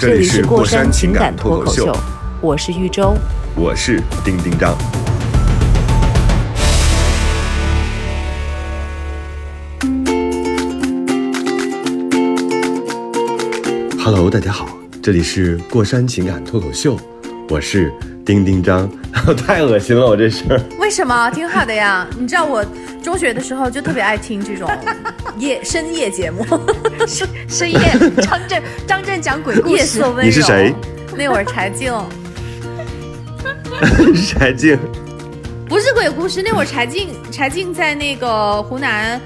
这这里是过山山情感脱口秀脱口秀，，我是玉州。我是丁丁张。Hello，大家好，这里是过山情感脱口秀，我是丁丁张。太恶心了，我这是。为什么？挺好的呀。你知道我中学的时候就特别爱听这种夜深夜节目，深夜张震张震讲鬼故事夜色，温柔。你是谁？那会儿柴静 柴静，不是鬼故事，那会儿柴静柴静在那个湖南，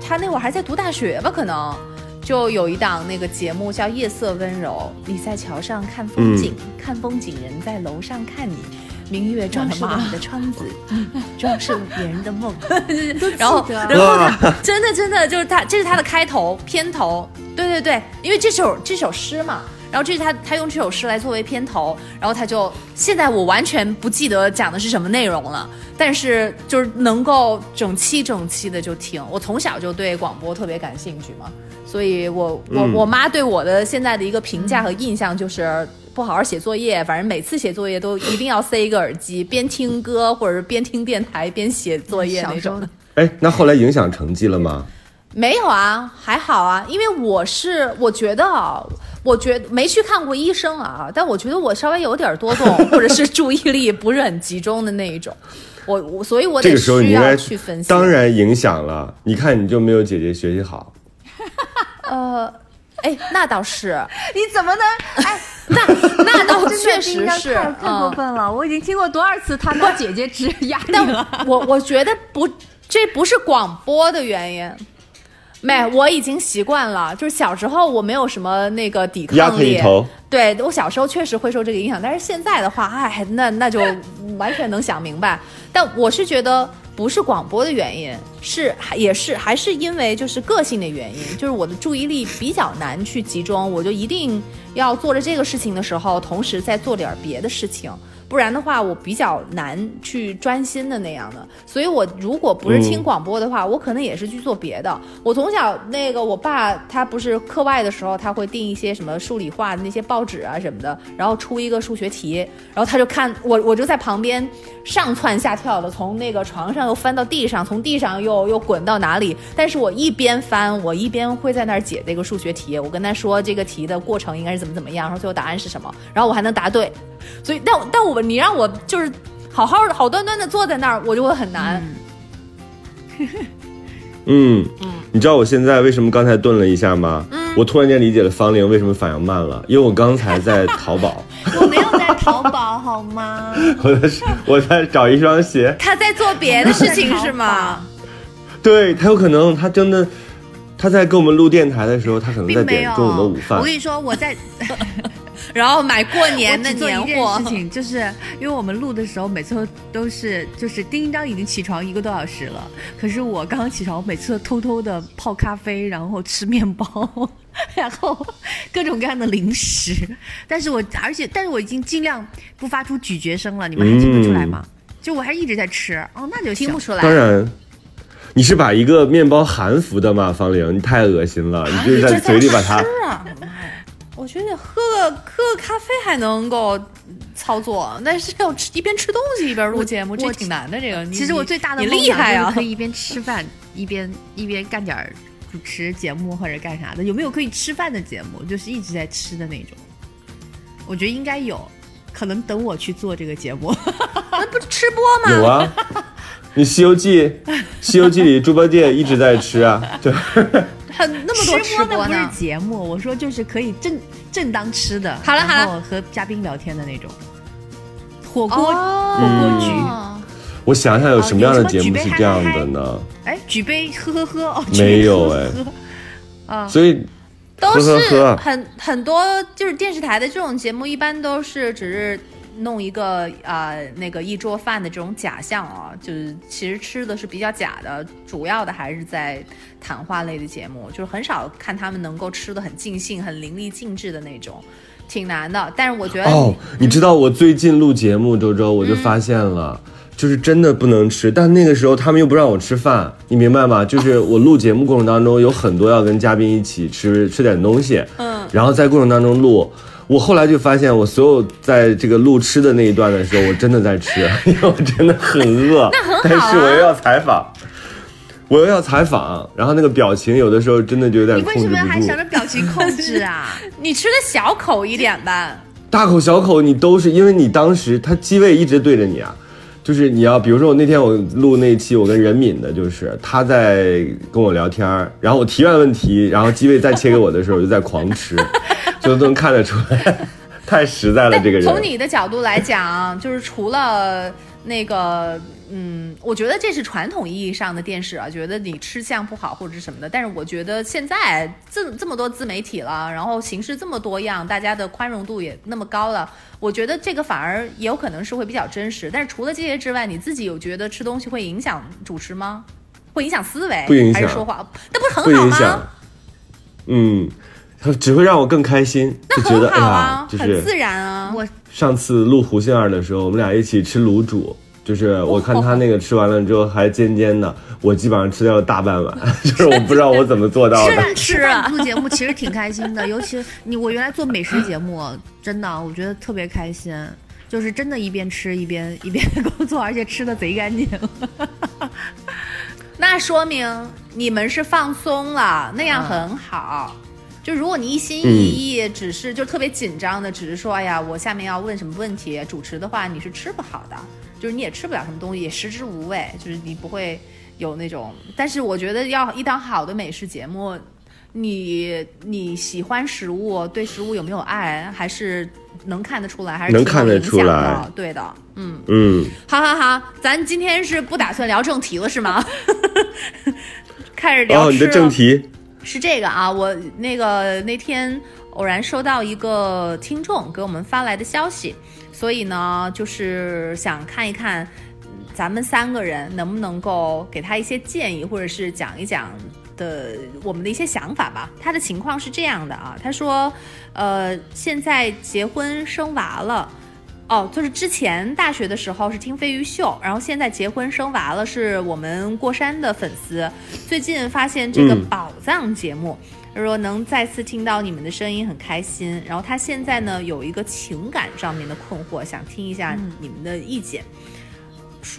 她那会儿还在读大学吧？可能就有一档那个节目叫《夜色温柔》，你在桥上看风景，看风景人在楼上看你。明月装饰了你的窗子，装饰了别人的梦。然后，然后他真的真的就是他，这是他的开头片头。对对对，因为这首这首诗嘛，然后这是他他用这首诗来作为片头，然后他就现在我完全不记得讲的是什么内容了，但是就是能够整期整期的就听。我从小就对广播特别感兴趣嘛，所以我我、嗯我妈对我的现在的一个评价和印象就是。不好好写作业，反正每次写作业都一定要塞一个耳机，边听歌或者是边听电台边写作业那种。哎，那后来影响成绩了吗？没有啊，还好啊，因为我是我觉得啊，我觉得没去看过医生啊，但我觉得我稍微有点多动，或者是注意力不是很集中的那一种，我我所以我得 这个时候你需要应该去分析。当，然影响了。你看，你就没有姐姐学习好。呃，哎，那倒是，你怎么能哎？那那倒确实是，太太过嗯，分了！我已经听过多少次他拿姐姐指 压你了。我我觉得不，这不是广播的原因。没，我已经习惯了。就是小时候我没有什么那个抵抗力，对我小时候确实会受这个影响，但是现在的话，哎，那那就完全能想明白。但我是觉得不是广播的原因，是也是还是因为就是个性的原因，就是我的注意力比较难去集中，我就一定要做着这个事情的时候，同时再做点别的事情。不然的话，我比较难去专心的那样的。所以我如果不是听广播的话，我可能也是去做别的。我从小那个，我爸他不是课外的时候，他会订一些什么数理化的那些报纸啊什么的，然后出一个数学题，然后他就看我，我就在旁边上蹿下跳的，从那个床上又翻到地上，从地上又又滚到哪里。但是我一边翻，我一边会在那儿解这个数学题。我跟他说这个题的过程应该是怎么怎么样，然后最后答案是什么，然后我还能答对。所以，但但我你让我就是好好的好端端的坐在那儿，我就会很难。嗯 你知道我现在为什么刚才顿了一下吗？我突然间理解了方玲为什么反应慢了，因为我刚才在淘宝，我没有在淘宝好吗？我在我在找一双鞋，他在做别的事情是吗？对他有可能他真的他在跟我们录电台的时候，他可能在。点中午的午饭我跟。你说，我在然后买过年的年货事，情，就是因为我们录的时候，每次都是就是丁丁张已经起床一个多小时了，可是我刚刚起床，我每次都偷偷的泡咖啡，然后吃面包，然后各种各样的零食。但是我而且但是我已经尽量不发出咀嚼声了，你们还听得出来吗？就我还一直在吃，哦，那就听不出来。当然，你是把一个面包含服的吗？方玲，你太恶心了，你就是在嘴里把它。我觉得喝个喝个咖啡还能够操作，但是要吃一边吃东西一边录节目，这挺难的。这个，其实我最大的你梦想厉害啊就是可！以一边吃饭一边一边干点主持节目或者干啥的。有没有可以吃饭的节目？就是一直在吃的那种？我觉得应该有，可能等我去做这个节目。那 不是吃播吗？有啊，你《西游记》《西游记》里猪八戒一直在吃啊，对，很那么多吃播呢。节目，我说就是可以正正当吃的。好了好了和嘉宾聊天的那种。火锅、哦火锅局，我想想有什么样的节目是这样的呢？哎，举杯喝喝喝哦，没有哎啊，所以，都是很很多，就是电视台的这种节目，一般都是只是弄一个呃那个一桌饭的这种假象啊，就是其实吃的是比较假的，主要的还是在谈话类的节目，就是很少看他们能够吃的很尽兴、很淋漓尽致的那种，挺难的。但是我觉得哦，你知道我最近录节目，周周我就发现了。就是真的不能吃，但那个时候他们又不让我吃饭，你明白吗？就是我录节目过程当中有很多要跟嘉宾一起吃吃点东西，嗯，然后在过程当中录，我后来就发现我所有在这个录吃的那一段的时候，我真的在吃，因为我真的很饿，那很好啊但是我又要采访，我又要采访，然后那个表情有的时候真的就有点控制不住。为什么还想着表情控制啊？你吃的小口一点吧。大口小口你都是因为你当时他机位一直对着你啊，就是你要比如说我那天我录那一期我跟任敏的，就是他在跟我聊天儿，然后我提完问题，然后机位再切给我的时候，我就在狂吃，就都能看得出来，太实在了这个人。从你的角度来讲，就是除了那个，嗯，我觉得这是传统意义上的电视啊，觉得你吃相不好或者是什么的。但是我觉得现在这这么多自媒体了，然后形式这么多样，大家的宽容度也那么高了，我觉得这个反而也有可能是会比较真实。但是除了这些之外，你自己有觉得吃东西会影响主持吗？会影响思维，不影响还是说话？那不是很好吗？，嗯，他 只会让我更开心，就觉得哎很好啊呀，，就是很自然啊。我上次录胡杏儿的时候，我们俩一起吃卤煮，就是我看他那个吃完了之后还尖尖的，我基本上吃掉了大半碗，就是我不知道我怎么做到的。吃录节目其实挺开心的，尤其你我原来做美食节目，真的我觉得特别开心，就是真的一边吃一边一边工作，而且吃的贼干净。那说明你们是放松了，那样很好。就如果你一心一意，只是就特别紧张的，只是说，哎呀，我下面要问什么问题，主持的话你是吃不好的，就是你也吃不了什么东西，也食之无味，就是你不会有那种。但是我觉得要一档好的美食节目，你你喜欢食物，对食物有没有爱，还是能看得出来，还是能看得出来的。对的，嗯。嗯，好好好，咱今天是不打算聊正题了是吗？开始聊哦，你的正题，是这个啊，我那个那天偶然收到一个听众给我们发来的消息，所以呢，就是想看一看咱们三个人能不能够给他一些建议，或者是讲一讲的我们的一些想法吧。他的情况是这样的啊，他说，呃，现在结婚生娃了。哦，就是之前大学的时候是听飞鱼秀，然后现在结婚生娃了，是我们过山的粉丝。最近发现这个嗯宝藏节目，他说能再次听到你们的声音很开心。然后他现在呢有一个情感上面的困惑，想听一下你们的意见。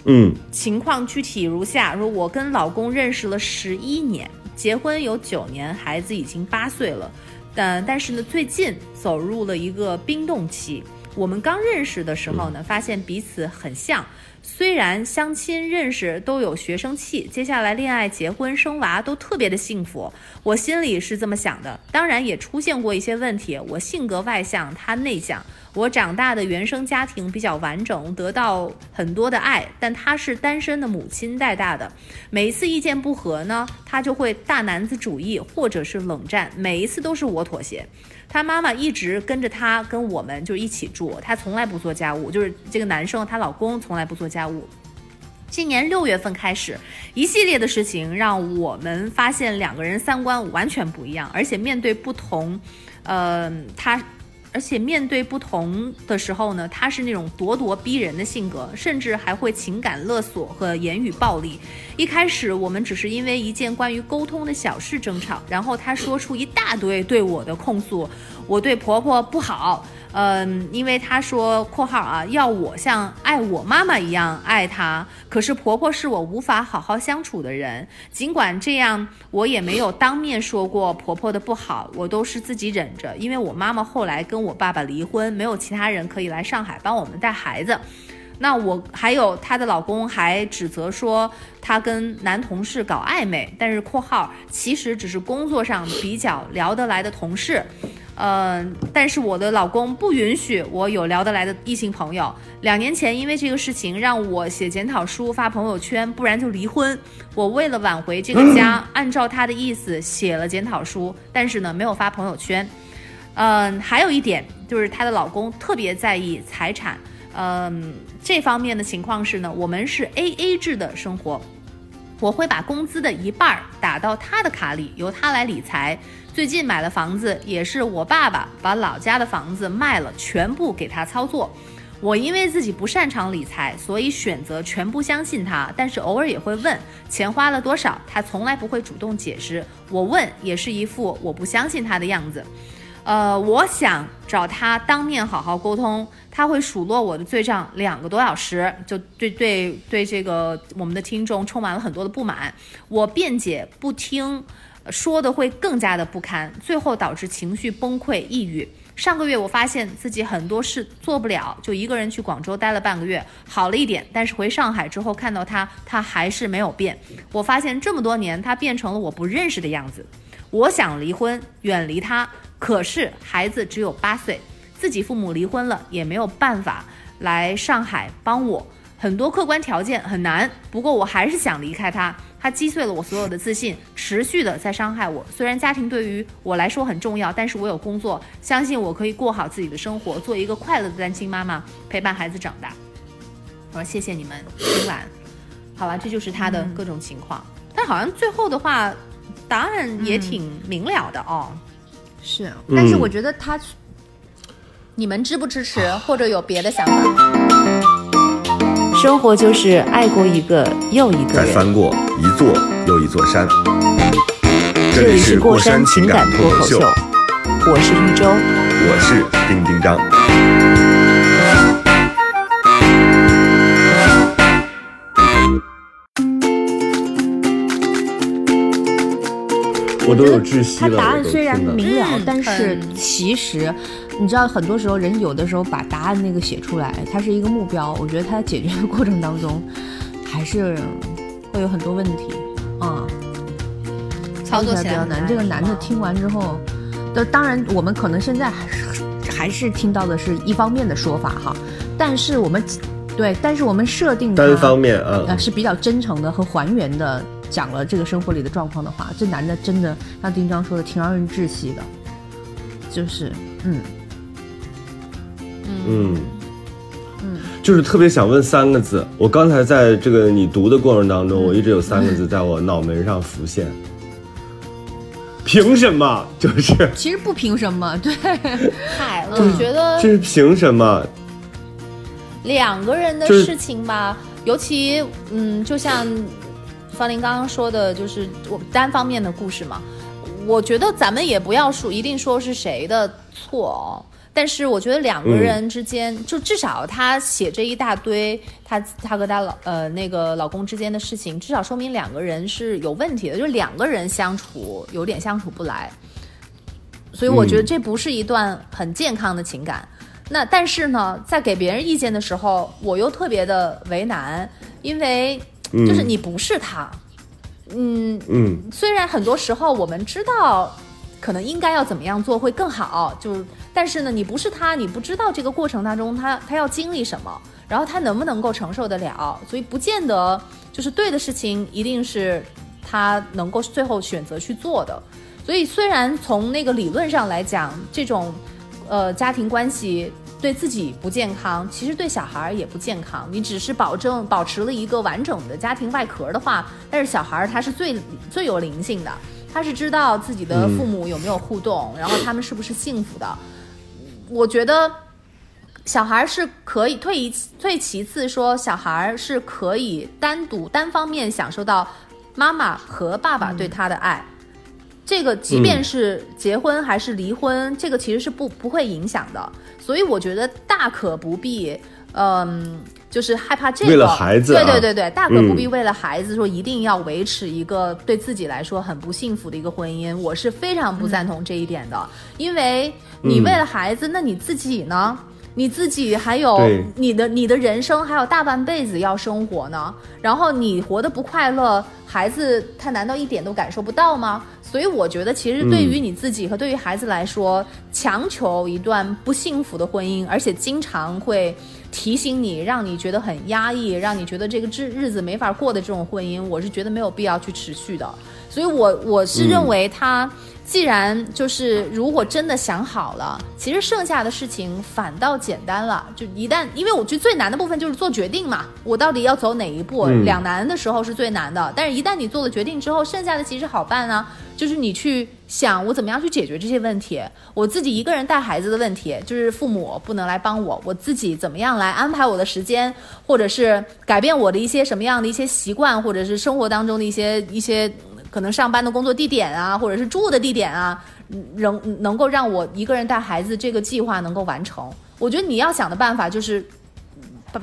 嗯情况具体如下：说我跟老公认识了十一年，结婚有九年，孩子已经八岁了，但但是呢，最近走入了一个冰冻期。我们刚认识的时候呢，发现彼此很像，虽然相亲认识都有学生气，接下来恋爱、结婚、生娃都特别的幸福。我心里是这么想的，当然也出现过一些问题。我性格外向，他内向。我长大的原生家庭比较完整，得到很多的爱，但他是单身的母亲带大的。每一次意见不合呢，他就会大男子主义或者是冷战，每一次都是我妥协。他妈妈一直跟着他跟我们就一起住，他从来不做家务，就是这个男生她老公从来不做家务。今年六月份开始，一系列的事情让我们发现两个人三观完全不一样，而且面对不同，呃，他。而且面对不同的时候呢，他是那种咄咄逼人的性格，甚至还会情感勒索和言语暴力。一开始我们只是因为一件关于沟通的小事争吵，然后他说出一大堆对我的控诉，我对婆婆不好，嗯，因为她说（括号啊）要我像爱我妈妈一样爱她，可是婆婆是我无法好好相处的人。尽管这样，我也没有当面说过婆婆的不好，我都是自己忍着，因为我妈妈后来跟我爸爸离婚，没有其他人可以来上海帮我们带孩子。那我还有她的老公还指责说她跟男同事搞暧昧，但是（括号）其实只是工作上比较聊得来的同事。嗯，但是我的老公不允许我有聊得来的异性朋友。两年前因为这个事情让我写检讨书发朋友圈，不然就离婚。我为了挽回这个家，按照他的意思写了检讨书，但是呢没有发朋友圈。嗯，还有一点就是她的老公特别在意财产。嗯，这方面的情况是呢，我们是 A A 制的生活，我会把工资的一半打到他的卡里，由他来理财。最近买了房子，也是我爸爸把老家的房子卖了，全部给他操作。我因为自己不擅长理财，所以选择全部相信他，但是偶尔也会问钱花了多少，他从来不会主动解释。我问也是一副我不相信他的样子。呃，我想找他当面好好沟通，他会数落我的罪账两个多小时，就对对对这个我们的听众充满了很多的不满。我辩解不听，说的会更加的不堪，最后导致情绪崩溃、抑郁。上个月我发现自己很多事做不了，就一个人去广州待了半个月，好了一点。但是回上海之后看到他，他还是没有变。我发现这么多年，他变成了我不认识的样子。我想离婚，远离他。可是孩子只有八岁，自己父母离婚了，也没有办法来上海帮我，很多客观条件很难。不过我还是想离开他，他击碎了我所有的自信，持续的在伤害我。虽然家庭对于我来说很重要，但是我有工作，相信我可以过好自己的生活，做一个快乐的单亲妈妈，陪伴孩子长大。我说谢谢你们，今晚，好吧，这就是他的各种情况。但好像最后的话，答案也挺明了的哦。是，但是我觉得他，你们支不支持，或者有别的想法？生活就是爱过一个又一个再人。翻过一座又一座山。这这里是过山情感脱口秀，我是一周。我是丁丁张。我都有窒息他了。答案虽然明了，嗯但是其实，你知道，很多时候人有的时候把答案那个写出来，它是一个目标。我觉得它解决的过程当中，还是会有很多问题啊。操作起来比较难。这个男的听完之后，的当然我们可能现在还是还是听到的是一方面的说法哈，但是我们对，但是我们设定它单方面啊呃，是比较真诚的和还原的讲了这个生活里的状况的话，这男的真的像丁章说的，挺让人窒息的，就是嗯嗯，嗯，就是特别想问三个字。我刚才在这个你读的过程当中，我一直有三个字在我脑门上浮现。凭什么？就是其实不凭什么，对，嗨，我觉得这是凭什么？两个人的事情吧，尤其嗯，就像方林刚刚说的，就是我单方面的故事嘛。我觉得咱们也不要说一定说是谁的错哦，但是我觉得两个人之间，就至少他写这一大堆，他他和他老呃那个老公之间的事情，至少说明两个人是有问题的，就两个人相处有点相处不来。所以我觉得这不是一段很健康的情感。那但是呢，在给别人意见的时候，我又特别的为难，因为就是你不是他，嗯嗯，虽然很多时候我们知道可能应该要怎么样做会更好，就但是呢，你不是他，你不知道这个过程当中他他要经历什么，然后他能不能够承受得了，所以不见得就是对的事情一定是他能够最后选择去做的。所以虽然从那个理论上来讲，这种呃家庭关系对自己不健康，其实对小孩儿也不健康。你只是保证保持了一个完整的家庭外壳的话，但是小孩儿他是最最有灵性的，他是知道自己的父母有没有互动，然后他们是不是幸福的。我觉得小孩儿是可以退一退其次说，小孩儿是可以单独单方面享受到妈妈和爸爸对他的爱。这个即便是结婚还是离婚，这个其实是不不会影响的。所以我觉得大可不必，嗯，就是害怕这个。为了孩子啊对对对对，大可不必为了孩子说一定要维持一个对自己来说很不幸福的一个婚姻。我是非常不赞同这一点的，因为你为了孩子，那你自己呢？你自己还有你的你的人生还有大半辈子要生活呢，然后你活得不快乐，孩子他难道一点都感受不到吗？所以我觉得，其实对于你自己和对于孩子来说，强求一段不幸福的婚姻，而且经常会提醒你，让你觉得很压抑，让你觉得这个日日子没法过的这种婚姻，我是觉得没有必要去持续的。所以我我是认为他。既然就是如果真的想好了，其实剩下的事情反倒简单了。就一旦，因为我觉得最难的部分就是做决定嘛，我到底要走哪一步，两难的时候是最难的。但是，一旦你做了决定之后，剩下的其实好办啊。就是你去想我怎么样去解决这些问题，我自己一个人带孩子的问题，就是父母不能来帮我，我自己怎么样来安排我的时间，或者是改变我的一些什么样的一些习惯，或者是生活当中的一些一些。可能上班的工作地点啊，或者是住的地点啊，能能够让我一个人带孩子这个计划能够完成。我觉得你要想的办法就是，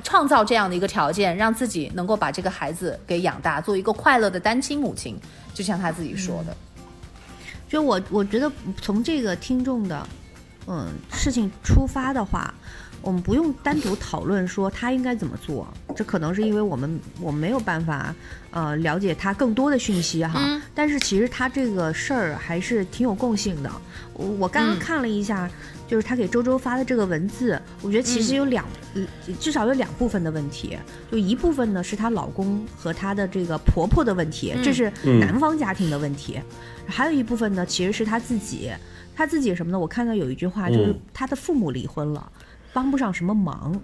创造这样的一个条件，让自己能够把这个孩子给养大，做一个快乐的单亲母亲。就像他自己说的，就我我觉得从这个听众的嗯事情出发的话。我们不用单独讨论说他应该怎么做，这可能是因为我们我们没有办法，呃，了解他更多的讯息哈。但是其实他这个事儿还是挺有共性的。我我刚刚看了一下，就是他给周周发的这个文字，我觉得其实有两，至少有两部分的问题。就一部分呢是她老公和她的这个婆婆的问题，这是男方家庭的问题。还有一部分呢其实是她自己，她自己什么呢？我看到有一句话就是她的父母离婚了。帮不上什么忙，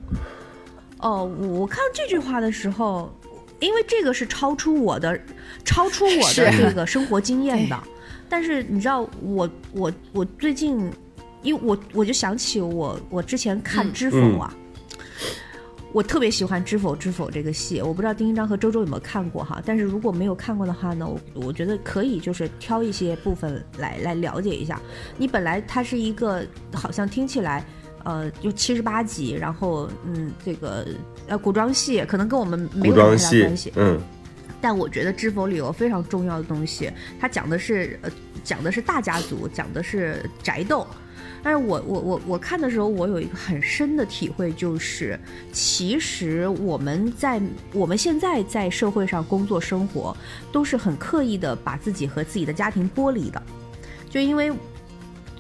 哦，我看到这句话的时候，因为这个是超出我的，超出我的这个生活经验的。但是你知道，我我我最近，因为我我就想起我我之前看《知否》啊，我特别喜欢《知否知否》这个戏。我不知道丁一章和周周有没有看过哈，但是如果没有看过的话呢，我我觉得可以就是挑一些部分来来了解一下。你本来它是一个好像听起来。呃，就七十八集，然后嗯，这个呃古装戏可能跟我们没有太大关系，嗯，但我觉得《知否》里有非常重要的东西，它讲的是呃讲的是大家族，讲的是宅斗，但是我我我我看的时候，我有一个很深的体会，就是其实我们在我们现在在社会上工作生活，都是很刻意的把自己和自己的家庭剥离的，就因为。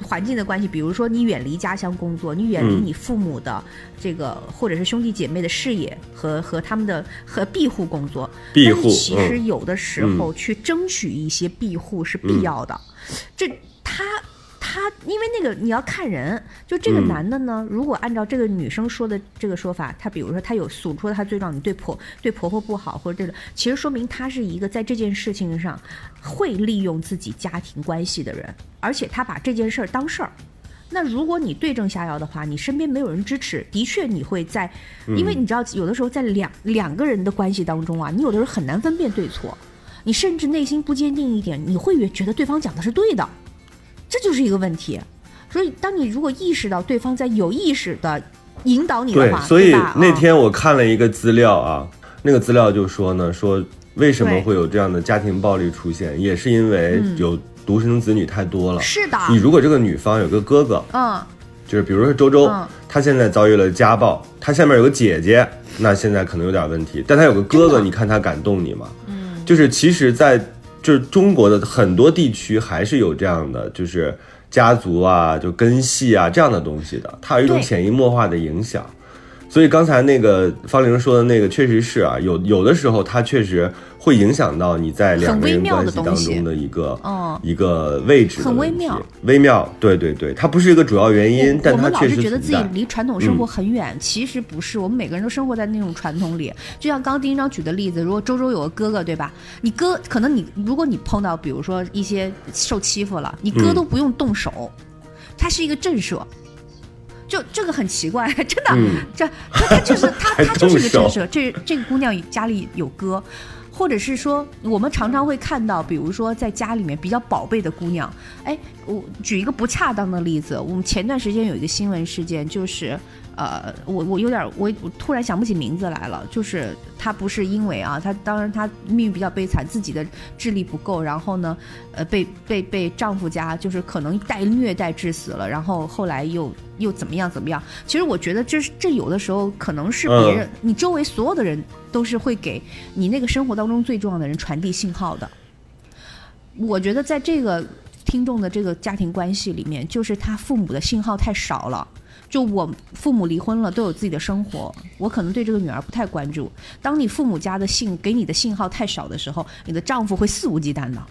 环境的关系，比如说你远离家乡工作，你远离你父母的这个，或者是兄弟姐妹的视野和和他们的和庇护工作。庇护，其实有的时候去争取一些庇护是必要的。这他。因为那个你要看人，就这个男的呢，如果按照这个女生说的这个说法，他比如说他有诉说他罪状，你对婆对婆婆不好或者这个，其实说明他是一个在这件事情上会利用自己家庭关系的人，而且他把这件事儿当事儿。那如果你对症下药的话，你身边没有人支持，的确你会在，因为你知道有的时候在两两个人的关系当中啊，你有的时候很难分辨对错，你甚至内心不坚定一点，你会越觉得对方讲的是对的。这就是一个问题，所以当你如果意识到对方在有意识的引导你的话，对，所以那天我看了一个资料啊，那个资料就说呢，说为什么会有这样的家庭暴力出现，也是因为有独生子女太多了。是的，你如果这个女方有个哥哥，嗯，就是比如说周周，他现在遭遇了家暴，他下面有个姐姐，那现在可能有点问题，但他有个哥哥，你看他敢动你吗？嗯，就是其实，在。就是中国的很多地区还是有这样的，就是家族啊，就根系啊这样的东西的，它有一种潜移默化的影响。所以刚才那个方玲说的那个确实是啊，有有的时候它确实。会影响到你在两个人关系当中的一个一个位置，很微妙，微妙，对对对，它不是一个主要原因，但它确实觉得自己离传统生活很远，其实不是，我们每个人都生活在那种传统里。就像刚刚丁一章举的例子，如果周周有个哥哥，对吧？你哥可能你如果你碰到比如说一些受欺负了，你哥都不用动手，他是一个震慑，就这个很奇怪，真的，这他他就是他他就是一个震慑。这这个姑娘家里有哥。或者是说，我们常常会看到，比如说在家里面比较宝贝的姑娘，哎，我举一个不恰当的例子，我们前段时间有一个新闻事件，就是，呃，我我有点我我突然想不起名字来了，就是她不是因为啊，她当然她命运比较悲惨，自己的智力不够，然后呢，呃，被被被丈夫家就是可能带虐待致死了，然后后来又又怎么样怎么样？其实我觉得这是这有的时候可能是别人，你周围所有的人。都是会给你那个生活当中最重要的人传递信号的。我觉得在这个听众的这个家庭关系里面，就是他父母的信号太少了。就我父母离婚了，都有自己的生活，我可能对这个女儿不太关注。当你父母家的信给你的信号太少的时候，你的丈夫会肆无忌惮的。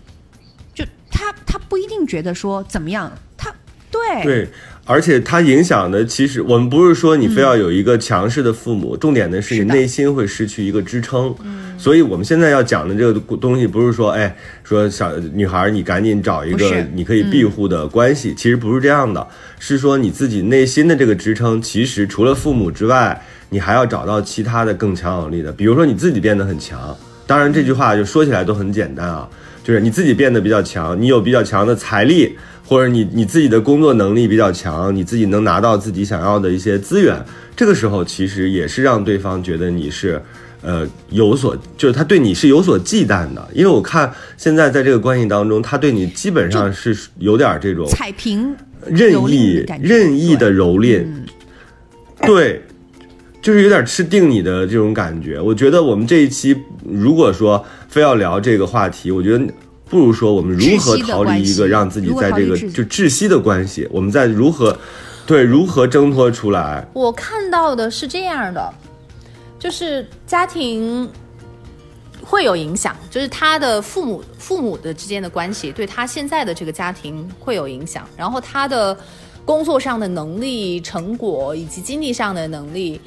就他他不一定觉得说怎么样，他对对，而且它影响的其实我们不是说你非要有一个强势的父母，重点的是你内心会失去一个支撑。所以我们现在要讲的这个东西，不是说哎说小女孩你赶紧找一个你可以庇护的关系，其实不是这样的，是说你自己内心的这个支撑，其实除了父母之外，你还要找到其他的更强有力的，比如说你自己变得很强。当然这句话就说起来都很简单啊，就是你自己变得比较强，你有比较强的财力，或者你你自己的工作能力比较强，你自己能拿到自己想要的一些资源，这个时候其实也是让对方觉得你是。呃，有所就是他对你是有所忌惮的，因为我看现在在这个关系当中，他对你基本上是有点这种踩平任意任意的蹂躏，嗯对，就是有点吃定你的这种感觉。我觉得我们这一期如果说非要聊这个话题，我觉得不如说我们如何逃离一个让自己在这个就窒息的关系，我们在如何对如何挣脱出来。我看到的是这样的，就是家庭会有影响，就是他的父母父母的之间的关系对他现在的这个家庭会有影响，然后他的工作上的能力、成果以及经济上的能力，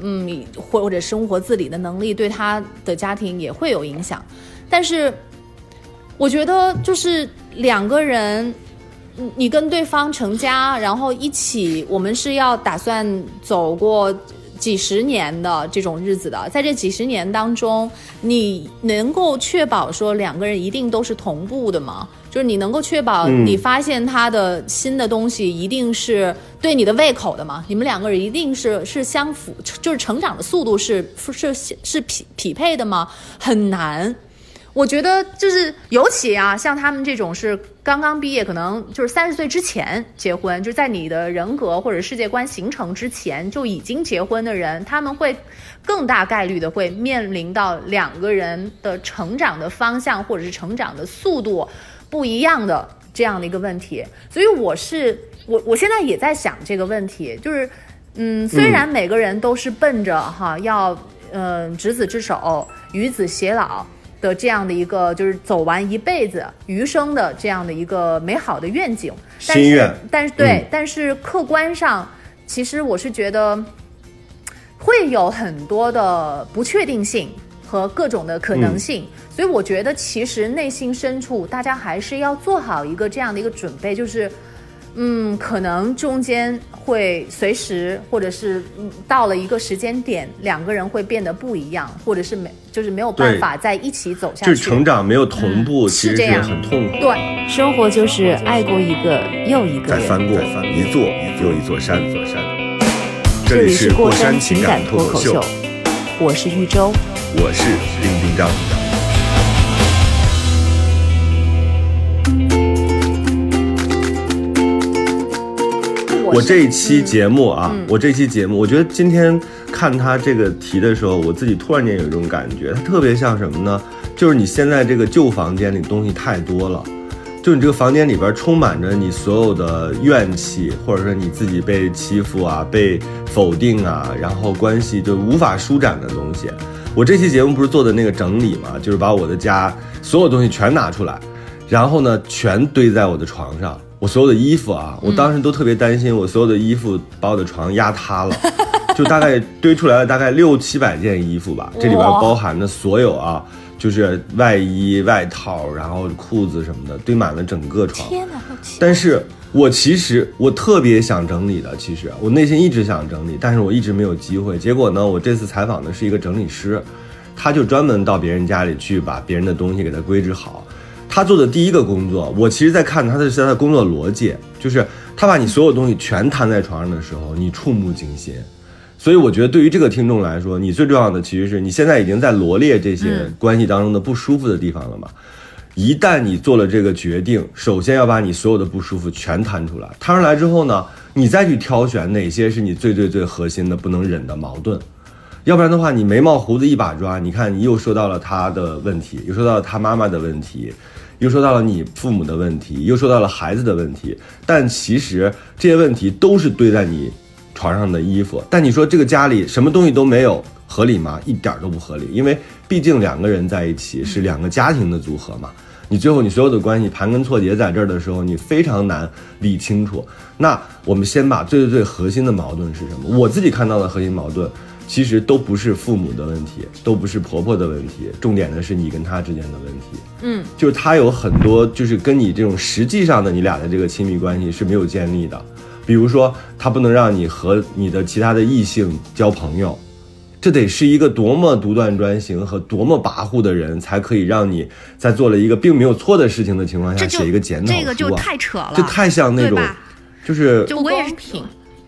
嗯，或者生活自理的能力对他的家庭也会有影响，但是我觉得就是两个人。你你跟对方成家，然后一起，我们是要打算走过几十年的这种日子的。在这几十年当中，你能够确保说两个人一定都是同步的吗？就是你能够确保嗯你发现他的新的东西一定是对你的胃口的吗？你们两个人一定是是相符，就是成长的速度是是是是匹匹配的吗？很难。我觉得就是，尤其啊，像他们这种是刚刚毕业，可能就是三十岁之前结婚，就在你的人格或者世界观形成之前就已经结婚的人，他们会更大概率的会面临到两个人的成长的方向或者是成长的速度不一样的这样的一个问题。所以我是我我现在也在想这个问题，就是嗯，虽然每个人都是奔着哈要嗯、执子之手，与子偕老。的这样的一个就是走完一辈子余生的这样的一个美好的愿景，但是心愿但是对，嗯但是客观上，其实我是觉得会有很多的不确定性和各种的可能性，所以我觉得其实内心深处大家还是要做好一个这样的一个准备，就是。嗯，可能中间会随时，或者是嗯到了一个时间点，两个人会变得不一样，或者是没，就是没有办法在一起走下去。就是成长没有同步，嗯其实是是这样很痛苦。对，生活就是爱过一个又一个人。再翻过一座又一座山，一座山。这里是过山山情感脱口秀，我是玉州。我是丁丁张。我这一期节目啊，我这期节目，我觉得今天看他这个题的时候，我自己突然间有一种感觉，它特别像什么呢？就是你现在这个旧房间里东西太多了，就你这个房间里边充满着你所有的怨气，或者说你自己被欺负啊、被否定啊，然后关系就无法舒展的东西。我这期节目不是做的那个整理嘛，就是把我的家所有东西全拿出来，然后呢，全堆在我的床上。我所有的衣服啊，我当时都特别担心，我所有的衣服把我的床压塌了，就大概堆出来了大概六七百件衣服吧，这里边包含的所有啊，就是外衣、外套，然后裤子什么的，堆满了整个床。但是我其实我特别想整理的，其实我内心一直想整理，但是我一直没有机会。结果呢，我这次采访的是一个整理师，他就专门到别人家里去把别人的东西给他归置好。他做的第一个工作，我其实在看他的是他的工作逻辑，就是他把你所有东西全摊在床上的时候，你触目惊心。所以我觉得对于这个听众来说，你最重要的其实是你现在已经在罗列这些关系当中的不舒服的地方了嘛。一旦你做了这个决定，首先要把你所有的不舒服全摊出来，摊出来之后呢，你再去挑选哪些是你最最最核心的不能忍的矛盾。要不然的话，你眉毛胡子一把抓，你看你又说到了他的问题，又说到了他妈妈的问题，又说到了你父母的问题，又说到了孩子的问题，但其实这些问题都是堆在你床上的衣服。但你说这个家里什么东西都没有，合理吗？一点都不合理，因为毕竟两个人在一起是两个家庭的组合嘛。你最后你所有的关系盘根错节在这儿的时候，你非常难理清楚。那我们先把最最最核心的矛盾是什么？我自己看到的核心矛盾，其实都不是父母的问题，都不是婆婆的问题，重点的是你跟他之间的问题。嗯，就是他有很多就是跟你这种实际上的你俩的这个亲密关系是没有建立的，比如说他不能让你和你的其他的异性交朋友。这得是一个多么独断专行和多么跋扈的人，才可以让你在做了一个并没有错的事情的情况下写一个检讨书、啊？这个就太扯了，这太像那种，就是不就我也是公平，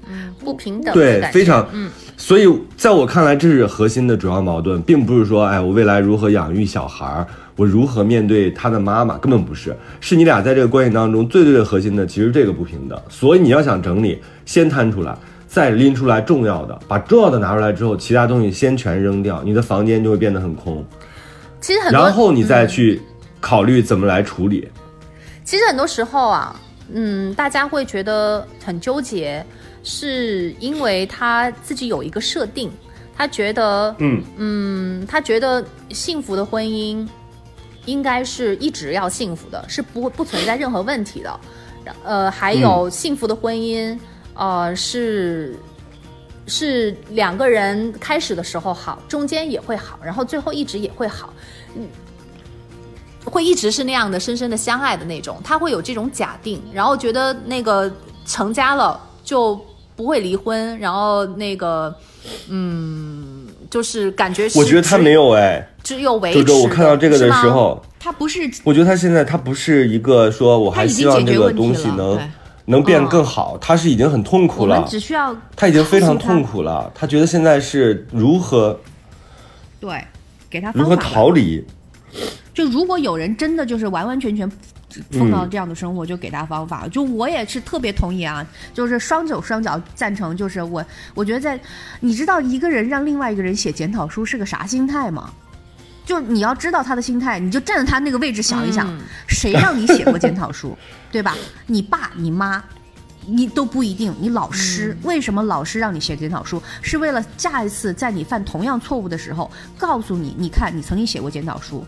嗯，不平等对非常嗯，所以在我看来，这是核心的主要矛盾，并不是说，哎，我未来如何养育小孩儿，我如何面对他的妈妈，根本不是，是你俩在这个关系当中最最最核心的，其实这个不平等。所以你要想整理，先摊出来，再拎出来重要的，把重要的拿出来之后，其他东西先全扔掉，你的房间就会变得很空，其实很多，然后你再去考虑怎么来处理。其实很多时候啊，嗯，大家会觉得很纠结，是因为他自己有一个设定，他觉得，嗯嗯，他觉得幸福的婚姻应该是一直要幸福的，是不不存在任何问题的。呃，还有幸福的婚姻，呃，是是两个人开始的时候好，中间也会好，然后最后一直也会好。嗯，会一直是那样的深深的相爱的那种，他会有这种假定，然后觉得那个成家了就不会离婚，然后那个，嗯，就是感觉是我觉得他没有哎，只有维持的。周周，我看到这个的时，候，他不是我觉得他现在他不是一个说我还希望这个东西能能变更好，他是已经很痛苦了，们只需要他已经非常痛苦了，他觉得现在是如何对，给他如何逃离。就如果有人真的就是完完全全碰嗯到这样的生活，就给他方法。就我也是特别同意啊，就是双手双脚赞成。就是我，我觉得在，你知道一个人让另外一个人写检讨书是个啥心态吗？就是你要知道他的心态，你就站在他那个位置想一想，嗯谁让你写过检讨书，对吧？你爸、你妈。你都不一定，你老师、为什么老师让你写检讨书？是为了下一次在你犯同样错误的时候，告诉你，你看你曾经写过检讨书。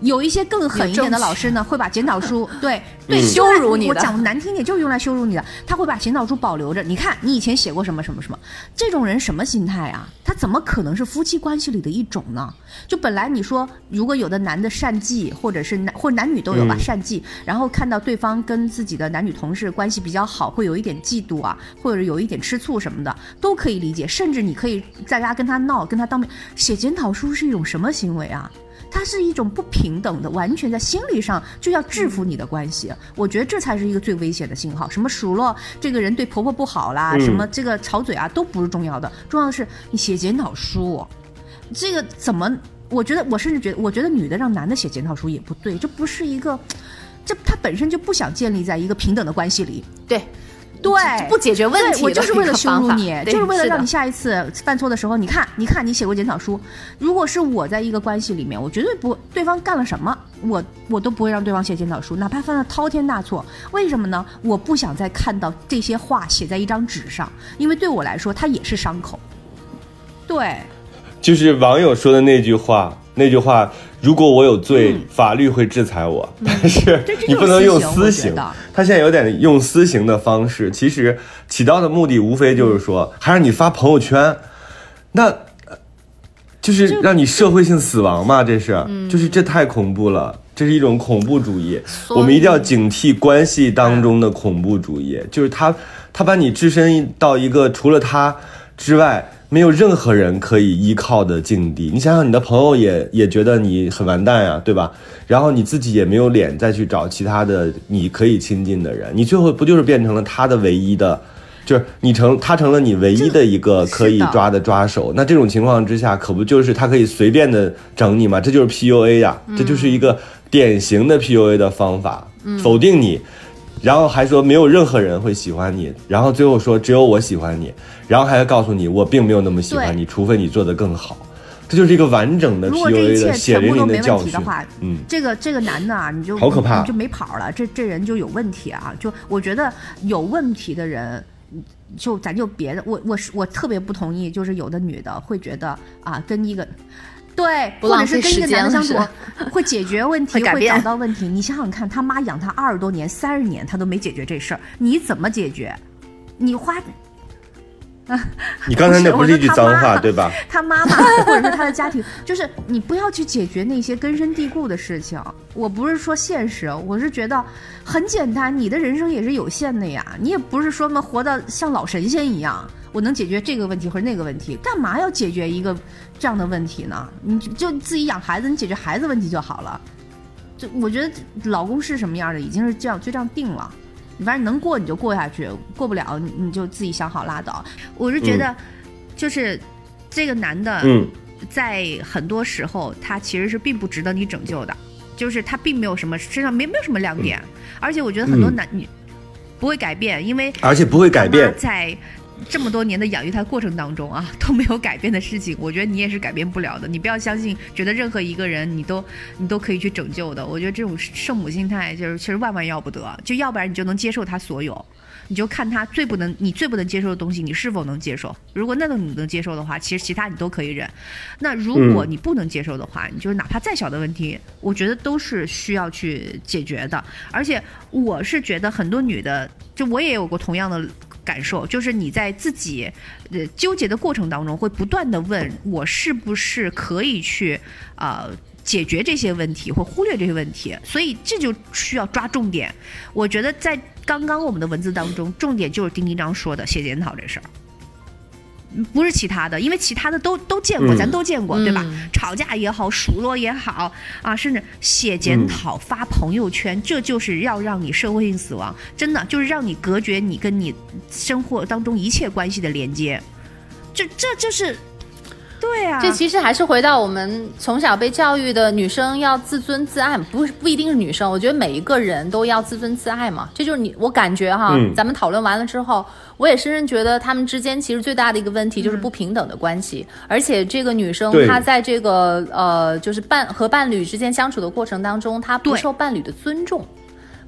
有一些更狠一点的老师呢，会把检讨书对 对嗯羞辱你的我讲难听点，就是用来羞辱你的。他会把检讨书保留着，你看你以前写过什么什么什么。这种人什么心态啊？他怎么可能是夫妻关系里的一种呢？就本来你说，如果有的男的善计，或者是男或者男女都有吧、嗯善计，然后看到对方跟自己的男女同事关系比较好，会有一点嫉妒啊，或者有一点吃醋什么的，都可以理解。甚至你可以在家跟他闹，跟他当面写检讨书是一种什么行为啊？它是一种不平等的，完全在心理上就要制服你的关系。我觉得这才是一个最危险的信号。什么数落这个人对婆婆不好啦，嗯什么这个吵嘴啊，都不是重要的，重要的是你写检讨书，这个怎么？我觉得，我甚至觉得，我觉得女的让男的写检讨书也不对，这不是一个，这他本身就不想建立在一个平等的关系里。对对，不解决问题我就是为了羞辱你就是为了让你下一次犯错的时候，你看，你看你写过检讨书。如果是我在一个关系里面，我绝对不，对方干了什么，我我都不会让对方写检讨书，哪怕犯了滔天大错。为什么呢？我不想再看到这些话写在一张纸上，因为对我来说，它也是伤口。对，就是网友说的那句话，那句话，如果我有罪，法律会制裁我，但是你不能用私刑。他现在有点用私刑的方式，其实起到的目的无非就是说，还让你发朋友圈，那呃就是让你社会性死亡嘛，这是，就是这太恐怖了。这是一种恐怖主义，我们一定要警惕关系当中的恐怖主义，就是他，他把你置身到一个除了他之外没有任何人可以依靠的境地。你想想，你的朋友也也觉得你很完蛋呀，对吧？然后你自己也没有脸再去找其他的你可以亲近的人，你最后不就是变成了他的唯一的？就是你成他成了你唯一的一个可以抓的抓手，那这种情况之下，可不就是他可以随便的整你吗？这就是 PUA 呀，这就是一个典型的 PUA 的方法，否定你，然后还说没有任何人会喜欢你，然后最后说只有我喜欢你，然后还要告诉你我并没有那么喜欢你，除非你做得更好。这就是一个完整的 PUA 切的血全部都没淋的教训嗯，这个这个男的啊，你就好可怕你就没跑了，这这人就有问题啊！就我觉得有问题的人，就咱就别的，我我是我特别不同意，就是有的女的会觉得啊，跟一个。对，不或者是跟一个男的相处，会解决问题，会找到问题。你想想看，他妈养他二十多年、三十年，他都没解决这事儿，你怎么解决？你花 你刚才那不是一句脏话对吧？他妈妈或者是他的家庭，就是你不要去解决那些根深蒂固的事情。我不是说现实，我是觉得很简单，你的人生也是有限的呀，你也不是说嘛活到像老神仙一样，我能解决这个问题或者那个问题，干嘛要解决一个这样的问题呢？你就就自己养孩子，你解决孩子问题就好了。就我觉得老公是什么样的，已经是这样就这样定了。你反正能过你就过下去，过不了你你就自己想好拉倒。我是觉得，就是这个男的，嗯，在很多时候他其实是并不值得你拯救的，就是他并没有什么身上没没有什么亮点，而且我觉得很多嗯男女不会改变，因为而且不会改变在这么多年的养育他过程当中啊，都没有改变的事情，我觉得你也是改变不了的。你不要相信，觉得任何一个人你都你都可以去拯救的。我觉得这种圣母心态就是其实万万要不得，就要不然你就能接受他所有。你就看他最不能，你最不能接受的东西，你是否能接受？如果那个你能接受的话，其实其他你都可以忍。那如果你不能接受的话，你就是哪怕再小的问题，我觉得都是需要去解决的。而且我是觉得很多女的，就我也有过同样的感受，就是你在自己呃纠结的过程当中，会不断的问我是不是可以去呃。解决这些问题或忽略这些问题，所以这就需要抓重点。我觉得在刚刚我们的文字当中，重点就是丁丁章说的写检讨这事儿。嗯不是其他的，因为其他的都都见过，嗯咱都见过，对吧？嗯吵架也好，数落也好啊，甚至写检讨、发朋友圈，这就是要让你社会性死亡，真的就是让你隔绝你跟你生活当中一切关系的连接。这这就是，对啊，这其实还是回到我们从小被教育的，女生要自尊自爱，不是不一定是女生，我觉得每一个人都要自尊自爱嘛。这就是你，我感觉哈，嗯。咱们讨论完了之后，我也深深觉得他们之间其实最大的一个问题就是不平等的关系，而且这个女生她在这个呃就是伴和伴侣之间相处的过程当中，她不受伴侣的尊重。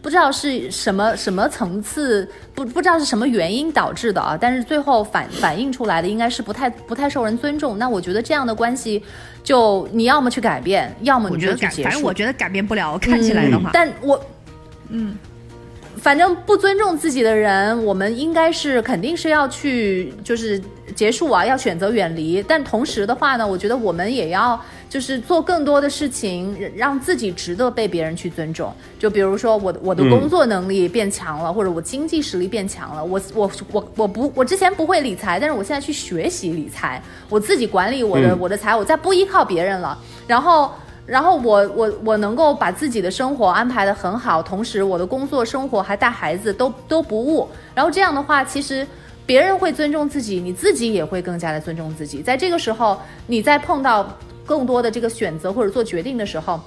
不知道是什么什么层次，不不知道是什么原因导致的啊，但是最后反反映出来的应该是不太不太受人尊重。那我觉得这样的关系，就你要么去改变，要么你我觉得改，就去结束。反正我觉得改变不了。看起来的话，但我，嗯，反正不尊重自己的人，我们应该是肯定是要去就是结束啊，要选择远离。但同时的话呢，我觉得我们也要就是做更多的事情，让自己值得被别人去尊重。就比如说我我的嗯工作能力变强了，或者我经济实力变强了，我我我我不我之前不会理财，但是我现在去学习理财，我自己管理我的、嗯我的财，我再不依靠别人了，然后。然后我我我能够把自己的生活安排的很好，同时我的工作生活还带孩子都都不误。然后这样的话，其实别人会尊重自己，你自己也会更加的尊重自己。在这个时候，你在碰到更多的这个选择或者做决定的时候，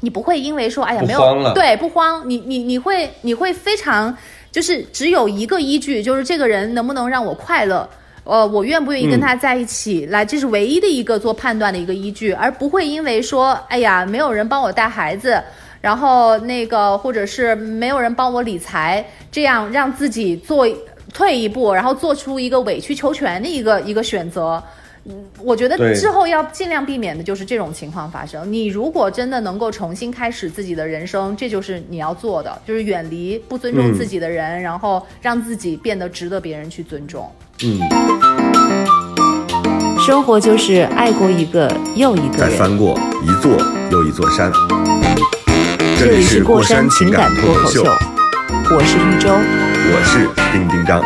你不会因为说哎呀没有对不慌，你你你会你会非常就是只有一个依据，就是这个人能不能让我快乐。呃，我愿不愿意跟他在一起？来，这是唯一的一个做判断的一个依据，而不会因为说，哎呀，没有人帮我带孩子，然后那个或者是没有人帮我理财，这样让自己做退一步，然后做出一个委曲求全的一个一个选择。嗯，我觉得之后要尽量避免的就是这种情况发生。你如果真的能够重新开始自己的人生，这就是你要做的，就是远离不尊重嗯自己的人，然后让自己变得值得别人去尊重。嗯，生活就是爱过一个又一个人。再翻过一座又一座山。这里是过山情感脱口秀，我是一周。我是丁丁张。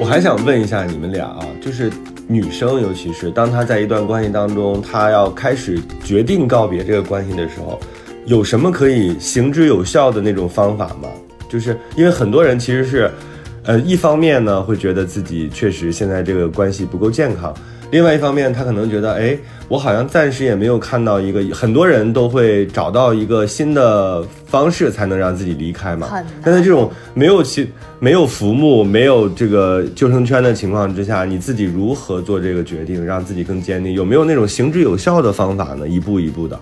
我还想问一下你们俩啊，就是女生，尤其是当她在一段关系当中，她要开始决定告别这个关系的时候，有什么可以行之有效的那种方法吗？就是因为很多人其实是，呃，一方面呢会觉得自己确实现在这个关系不够健康，另外一方面，他可能觉得，哎，我好像暂时也没有看到一个，很多人都会找到一个新的方式才能让自己离开嘛。但在这种没有其没有浮木、没有这个救生圈的情况之下，你自己如何做这个决定，让自己更坚定？有没有那种行之有效的方法呢？一步一步的。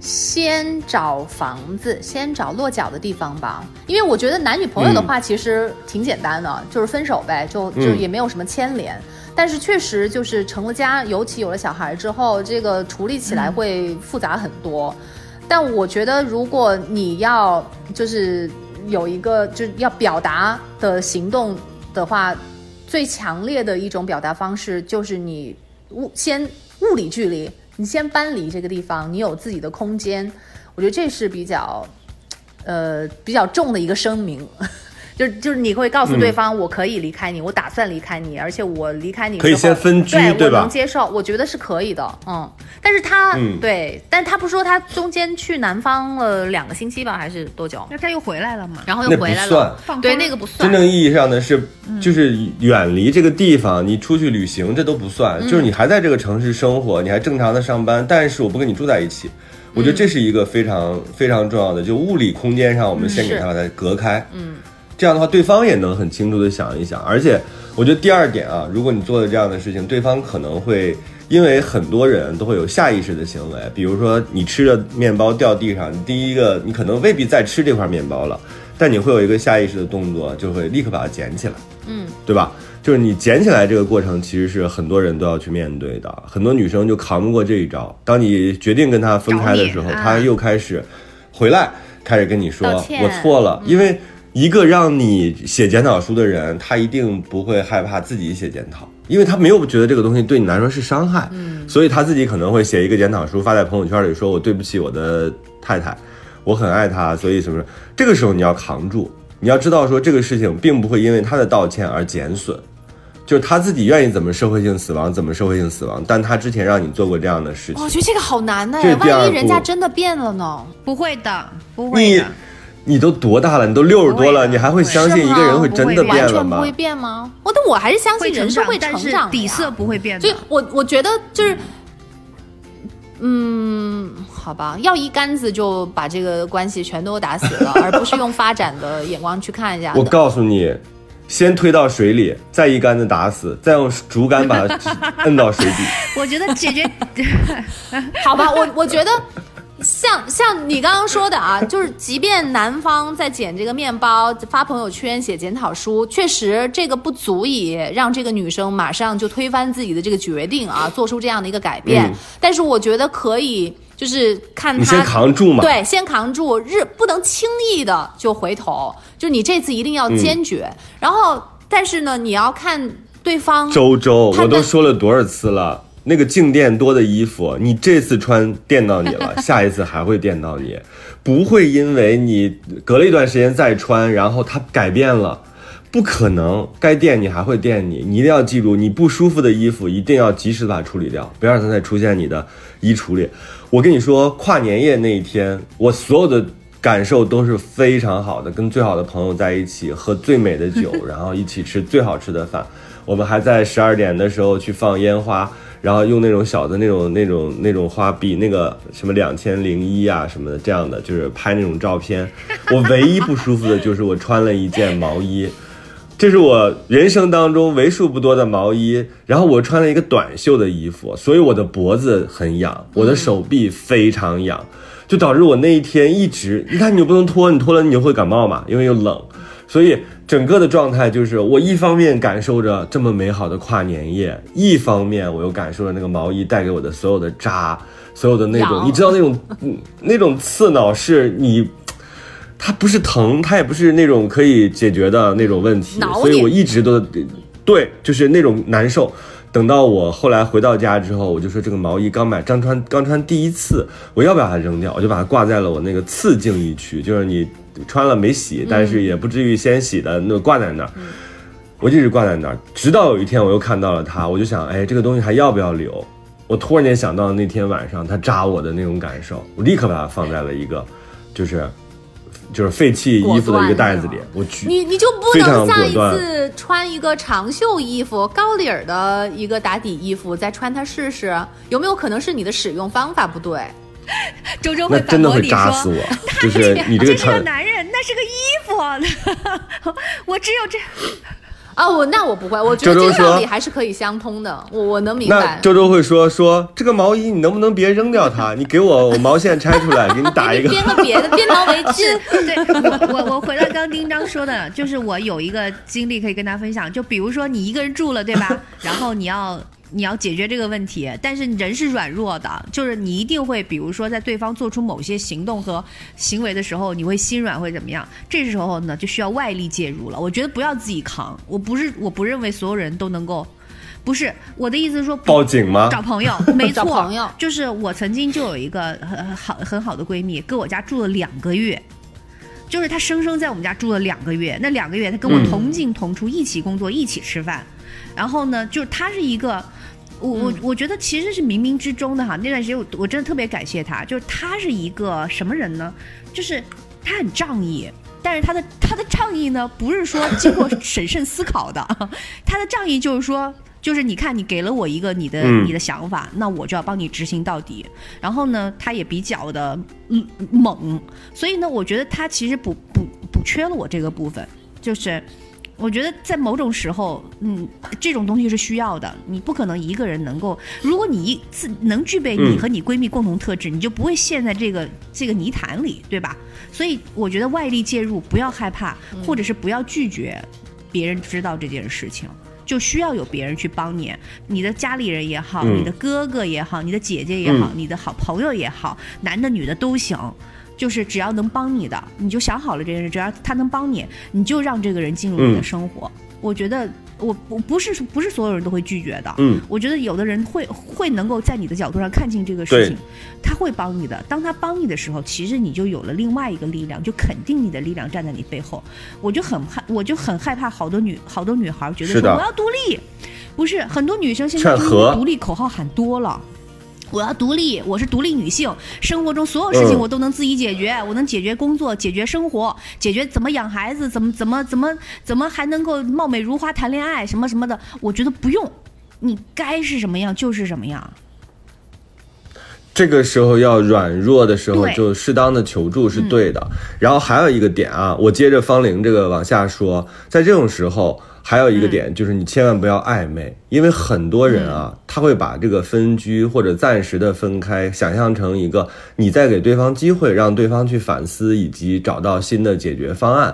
先找房子，先找落脚的地方吧。因为我觉得男女朋友的话，其实挺简单的，就是分手呗，就就嗯也没有什么牵连。但是确实就是成了家，尤其有了小孩之后，这个处理起来会复杂很多。但我觉得，如果你要就是有一个就是要表达的行动的话，最强烈的一种表达方式就是你物先物理距离，你先搬离这个地方，你有自己的空间。我觉得这是比较，呃，比较重的一个声明。就是就是你会告诉对方，我可以离开你，我打算离开你，而且我离开你可以先分居对吧能接受，我觉得是可以的，嗯。但是他，嗯对，但他不说他中间去南方了两个星期吧，还是多久？那他又回来了嘛？然后又回来算了，对，那个不算真。正意义上的是，就是远离这个地方，你出去旅行这都不算，就是你还在这个城市生活，你还正常的上班，但是我不跟你住在一起。我觉得这是一个非常非常重要的，就物理空间上，我们先给是它把它隔开。嗯，这样的话，对方也能很清楚的想一想。而且，我觉得第二点啊，如果你做了这样的事情，对方可能会因为很多人都会有下意识的行为，比如说你吃着面包掉地上，你第一个你可能未必再吃这块面包了，但你会有一个下意识的动作，就会立刻把它捡起来。嗯，对吧？就是你捡起来这个过程，其实是很多人都要去面对的。很多女生就扛不过这一招。当你决定跟他分开的时候，啊他又开始回来，开始跟你说我错了。因为一个让你写检讨书的人，他一定不会害怕自己写检讨，因为他没有觉得这个东西对你来说是伤害，嗯所以他自己可能会写一个检讨书发在朋友圈里，说我对不起我的太太，我很爱她，所以什么什么。这个时候你要扛住，你要知道说这个事情并不会因为他的道歉而减损。就是他自己愿意怎么社会性死亡，怎么社会性死亡，但他之前让你做过这样的事情我，觉得这个好难呢万一人家真的变了呢？不会的，不会的。你都多大了？你都六十多了，你还会相信一个人会真的变了吗完全不会？变吗？我但我还是相信人是会但是成长的呀底色不会变的。所以我我觉得就是，嗯，好吧，要一竿子就把这个关系全都打死了，而不是用发展的眼光去看一下 我。告诉你，先推到水里，再一竿子打死，再用竹竿把它 摁到水底。我觉得姐姐好吧，我我觉得。像像你刚刚说的啊，就是即便男方在捡这个面包、发朋友圈、写检讨书，确实这个不足以让这个女生马上就推翻自己的这个决定啊，做出这样的一个改变。嗯但是我觉得可以，就是看他你先扛住嘛。对，先扛住，日不能轻易的就回头，就你这次一定要坚决。嗯然后，但是呢，你要看对方周周，我都说了多少次了？那个静电多的衣服，你这次穿电到你了，下一次还会电到你，不会因为你隔了一段时间再穿，然后它改变了，不可能，该电你还会电你，你一定要记住，你不舒服的衣服一定要及时把它处理掉，不要让它再出现你的衣橱里。我跟你说，跨年夜那一天，我所有的感受都是非常好的，跟最好的朋友在一起，喝最美的酒，然后一起吃最好吃的饭。我们还在十二点的时候去放烟花，然后用那种小的那种那种那种花臂那个什么两千零一啊什么的这样的，就是拍那种照片。我唯一不舒服的就是我穿了一件毛衣。这是我人生当中为数不多的毛衣，然后我穿了一个短袖的衣服，所以我的脖子很痒，我的手臂非常痒，就导致我那一天一直，你看你又不能脱，你脱了你就会感冒嘛，因为又冷，所以整个的状态就是我一方面感受着这么美好的跨年夜，一方面我又感受着那个毛衣带给我的所有的扎，所有的那种，你知道那种嗯那种刺挠是你。它不是疼，它也不是那种可以解决的那种问题，所以我一直都对，就是那种难受。等到我后来回到家之后，我就说这个毛衣刚买，刚穿刚穿第一次，我要不要把它扔掉？我就把它挂在了我那个次净衣区，就是你穿了没洗，但是也不至于先洗的，那挂在那儿。我一直挂在那儿，直到有一天我又看到了它，我就想，哎，这个东西还要不要留？我突然间想到那天晚上它扎我的那种感受，我立刻把它放在了一个，就是就是废弃衣服的一个袋子里，我去，你你就不能下一次穿一个长袖衣服、高领儿的一个打底衣服再穿它试试？有没有可能是你的使用方法不对？周周会反真的会驳你说。扎死我。就是你这个这是个穿，男人，那是个衣服，我只有这。啊，我那我不会，我觉得这个道理还是可以相通的，我我能明那白。周周会说说这个毛衣你能不能别扔掉它？你给我我毛线拆出来，给你 打一个。编个别的，编 毛围巾。对我我我回到刚刚丁章说的，就是我有一个经历可以跟大家分享，就比如说你一个人住了，对吧？然后你要你要解决这个问题，但是人是软弱的，就是你一定会，比如说在对方做出某些行动和行为的时候，你会心软会怎么样？这时候呢，就需要外力介入了。我觉得不要自己扛，我不是我不认为所有人都能够。不是我的意思是说，报警吗找朋友，没错，找朋友就是我曾经就有一个很很好很好的闺蜜，跟我家住了两个月，就是她生生在我们家住了两个月，那两个月她跟我嗯同进同出，一起工作，一起吃饭，然后呢，就是她是一个。我我我觉得其实是冥冥之中的哈，那段时间我我真的特别感谢他，就是他是一个什么人呢？就是他很仗义，但是他的他的仗义呢，不是说经过审慎思考的，他的仗义就是说，就是你看你给了我一个你的、嗯你的想法，那我就要帮你执行到底。然后呢，他也比较的嗯猛，所以呢，我觉得他其实补补补缺了我这个部分，就是。我觉得在某种时候，嗯，这种东西是需要的。你不可能一个人能够，如果你一自能具备你嗯和你闺蜜共同特质，你就不会陷在这个这个泥潭里，对吧？所以我觉得外力介入不要害怕，或者是不要拒绝别人知道这件事情。就需要有别人去帮你，你的家里人也好，嗯你的哥哥也好，你的姐姐也好，你的好朋友也好，男的女的都行。就是只要能帮你的，你就想好了这件事，只要他能帮你，你就让这个人进入你的嗯生活。我觉得我我不是不是所有人都会拒绝的，嗯，我觉得有的人会会能够在你的角度上看清这个事情，他会帮你的。当他帮你的时候，其实你就有了另外一个力量，就肯定你的力量站在你背后。我就很害，我就很害怕好多女好多女孩觉得说我要独立，不是很多女生现在就是劝和独立口号喊多了。我要独立，我是独立女性，生活中所有事情嗯我都能自己解决，我能解决工作，解决生活，解决怎么养孩子，怎么怎么怎么怎么还能够貌美如花谈恋爱，什么什么的，我觉得不用，你该是什么样就是什么样。这个时候要软弱的时候，就适当的求助是对的。然后还有一个点啊，我接着方玲这个往下说，在这种时候。还有一个点就是你千万不要暧昧，因为很多人啊，他会把这个分居或者暂时的分开想象成一个你在给对方机会，让对方去反思以及找到新的解决方案。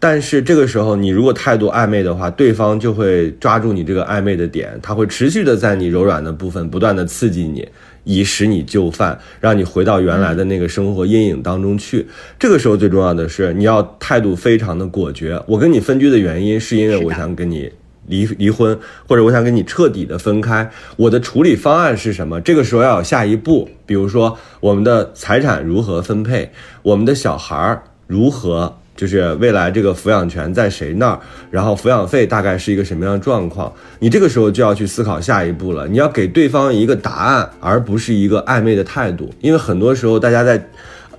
但是这个时候，你如果态度暧昧的话，对方就会抓住你这个暧昧的点，他会持续的在你柔软的部分不断的刺激你，以使你就范，让你回到原来的那个生活阴影当中去。这个时候最重要的是，你要态度非常的果决。我跟你分居的原因，是因为我想跟你。离离婚，或者我想跟你彻底的分开，我的处理方案是什么？这个时候要有下一步，比如说我们的财产如何分配，我们的小孩如何，就是未来这个抚养权在谁那儿，然后抚养费大概是一个什么样的状况？你这个时候就要去思考下一步了，你要给对方一个答案，而不是一个暧昧的态度，因为很多时候大家在。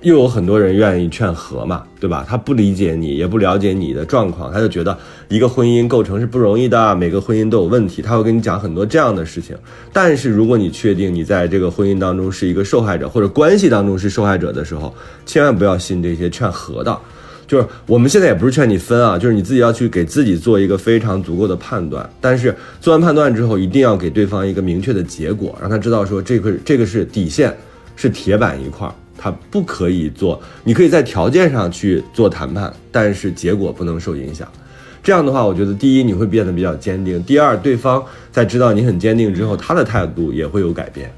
又有很多人愿意劝和嘛，对吧？他不理解你，也不了解你的状况，他就觉得一个婚姻构成是不容易的，每个婚姻都有问题，他会跟你讲很多这样的事情。但是如果你确定你在这个婚姻当中是一个受害者，或者关系当中是受害者的时候，千万不要信这些劝和的。就是我们现在也不是劝你分啊，就是你自己要去给自己做一个非常足够的判断。但是做完判断之后，一定要给对方一个明确的结果，让他知道说这个这个是底线，是铁板一块儿。他不可以做，你可以在条件上去做谈判，但是结果不能受影响。这样的话，我觉得第一你会变得比较坚定，第二对方在知道你很坚定之后，他的态度也会有改变。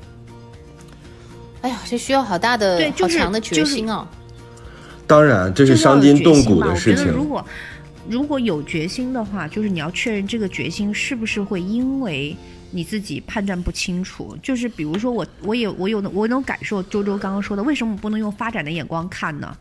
哎呀，这需要好大的、就是好强的决心哦。就是要有伤筋动骨的事情。如果如果有决心的话，就是你要确认这个决心是不是会因为你自己判断不清楚。就是比如说我，我也我有我能感受周周刚刚说的，为什么不能用发展的眼光看呢？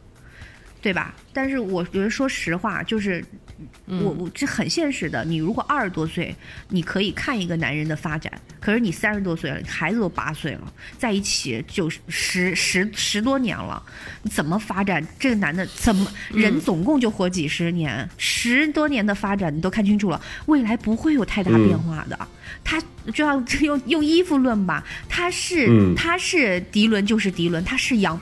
对吧？但是我觉得，说实话，就是嗯我我这很现实的。你如果二十多岁，你可以看一个男人的发展，可是你三十多岁了，孩子都八岁了，在一起就十十十多年了，你怎么发展？这个男的怎么嗯人总共就活几十年，十多年的发展你都看清楚了，未来不会有太大变化的。他就像用用衣服论吧，他是、嗯他是涤纶就是涤纶，他是羊。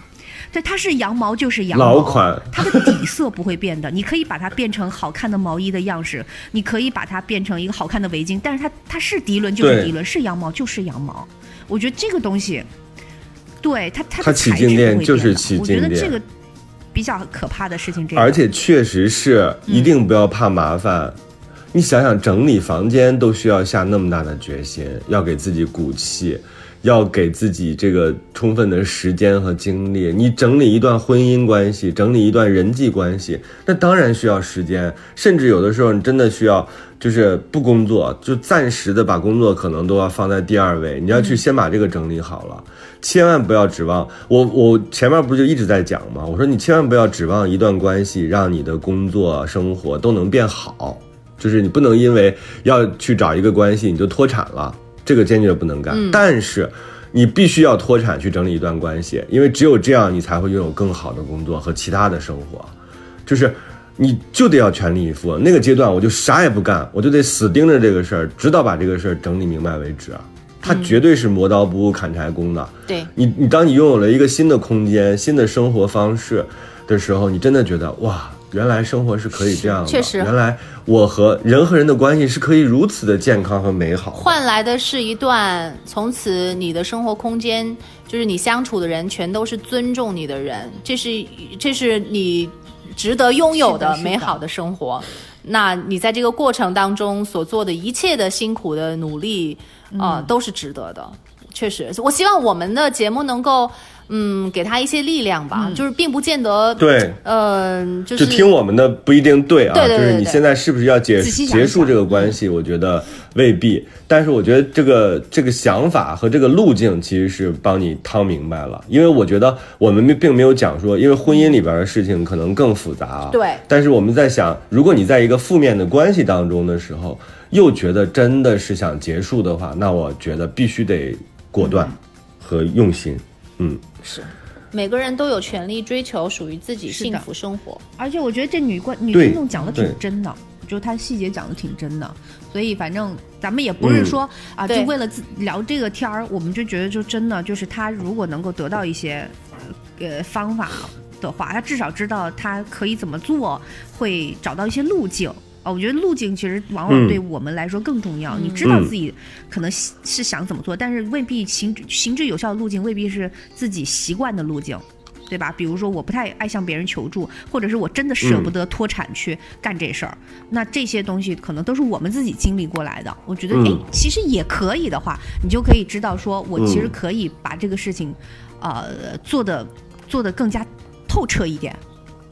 对，它是羊毛就是羊毛，老款它的底色不会变的。你可以把它变成好看的毛衣的样式，你可以把它变成一个好看的围巾，但是它它是涤纶就是涤纶，是羊毛就是羊毛。我觉得这个东西，对它它它起静电就是起静电我觉得这个比较可怕的事情。这个而且确实是嗯一定不要怕麻烦。你想想，整理房间都需要下那么大的决心，要给自己鼓气，要给自己这个充分的时间和精力。你整理一段婚姻关系，整理一段人际关系，那当然需要时间，甚至有的时候你真的需要，就是不工作，就暂时的把工作可能都要放在第二位，你要去先把这个整理好了。千万不要指望我，我前面不就一直在讲吗？我说你千万不要指望一段关系让你的工作生活都能变好，就是你不能因为要去找一个关系你就脱产了，这个坚决不能干。但是你必须要脱产去整理一段关系，因为只有这样你才会拥有更好的工作和其他的生活，就是。你就得要全力以赴，那个阶段我就啥也不干，我就得死盯着这个事儿，直到把这个事儿整理明白为止。它绝对是磨刀不误砍柴工的。对，你你当你拥有了一个新的空间、新的生活方式的时候，你真的觉得哇，原来生活是可以这样的。确实原来我和人和人的关系是可以如此的健康和美好。换来的是一段从此你的生活空间，就是你相处的人全都是尊重你的人，这是这是你值得拥有的美好的生活。那你在这个过程当中所做的一切的辛苦的努力，啊、都是值得的。确实，我希望我们的节目能够，嗯，给他一些力量吧。就是并不见得，对，嗯、就就是听我们的不一定对啊，对对对就是你现在是不是要结结束这个关系？我觉得未必，但是我觉得这个这个想法和这个路径其实是帮你趟明白了，因为我觉得我们并没有讲说，因为婚姻里边的事情可能更复杂啊。对但是我们在想，如果你在一个负面的关系当中的时候，又觉得真的是想结束的话，那我觉得必须得果断和用心。嗯，是。每个人都有权利追求属于自己幸福生活。而且我觉得这女观女对听众讲的挺真的，就她细节讲的挺真的，所以反正咱们也不是说、啊，就为了自聊这个天儿，我们就觉得就真的就是她如果能够得到一些呃方法的话，她至少知道她可以怎么做，会找到一些路径。哦，我觉得路径其实往往嗯对我们来说更重要。你知道自己可能是是想怎么做，但是未必行之行之有效的路径未必是自己习惯的路径。对吧？比如说我不太爱向别人求助，或者是我真的舍不得脱产去干这事儿，那这些东西可能都是我们自己经历过来的。我觉得，哎、嗯其实也可以的话，你就可以知道说，我其实嗯可以把这个事情，呃，做的做的更加透彻一点。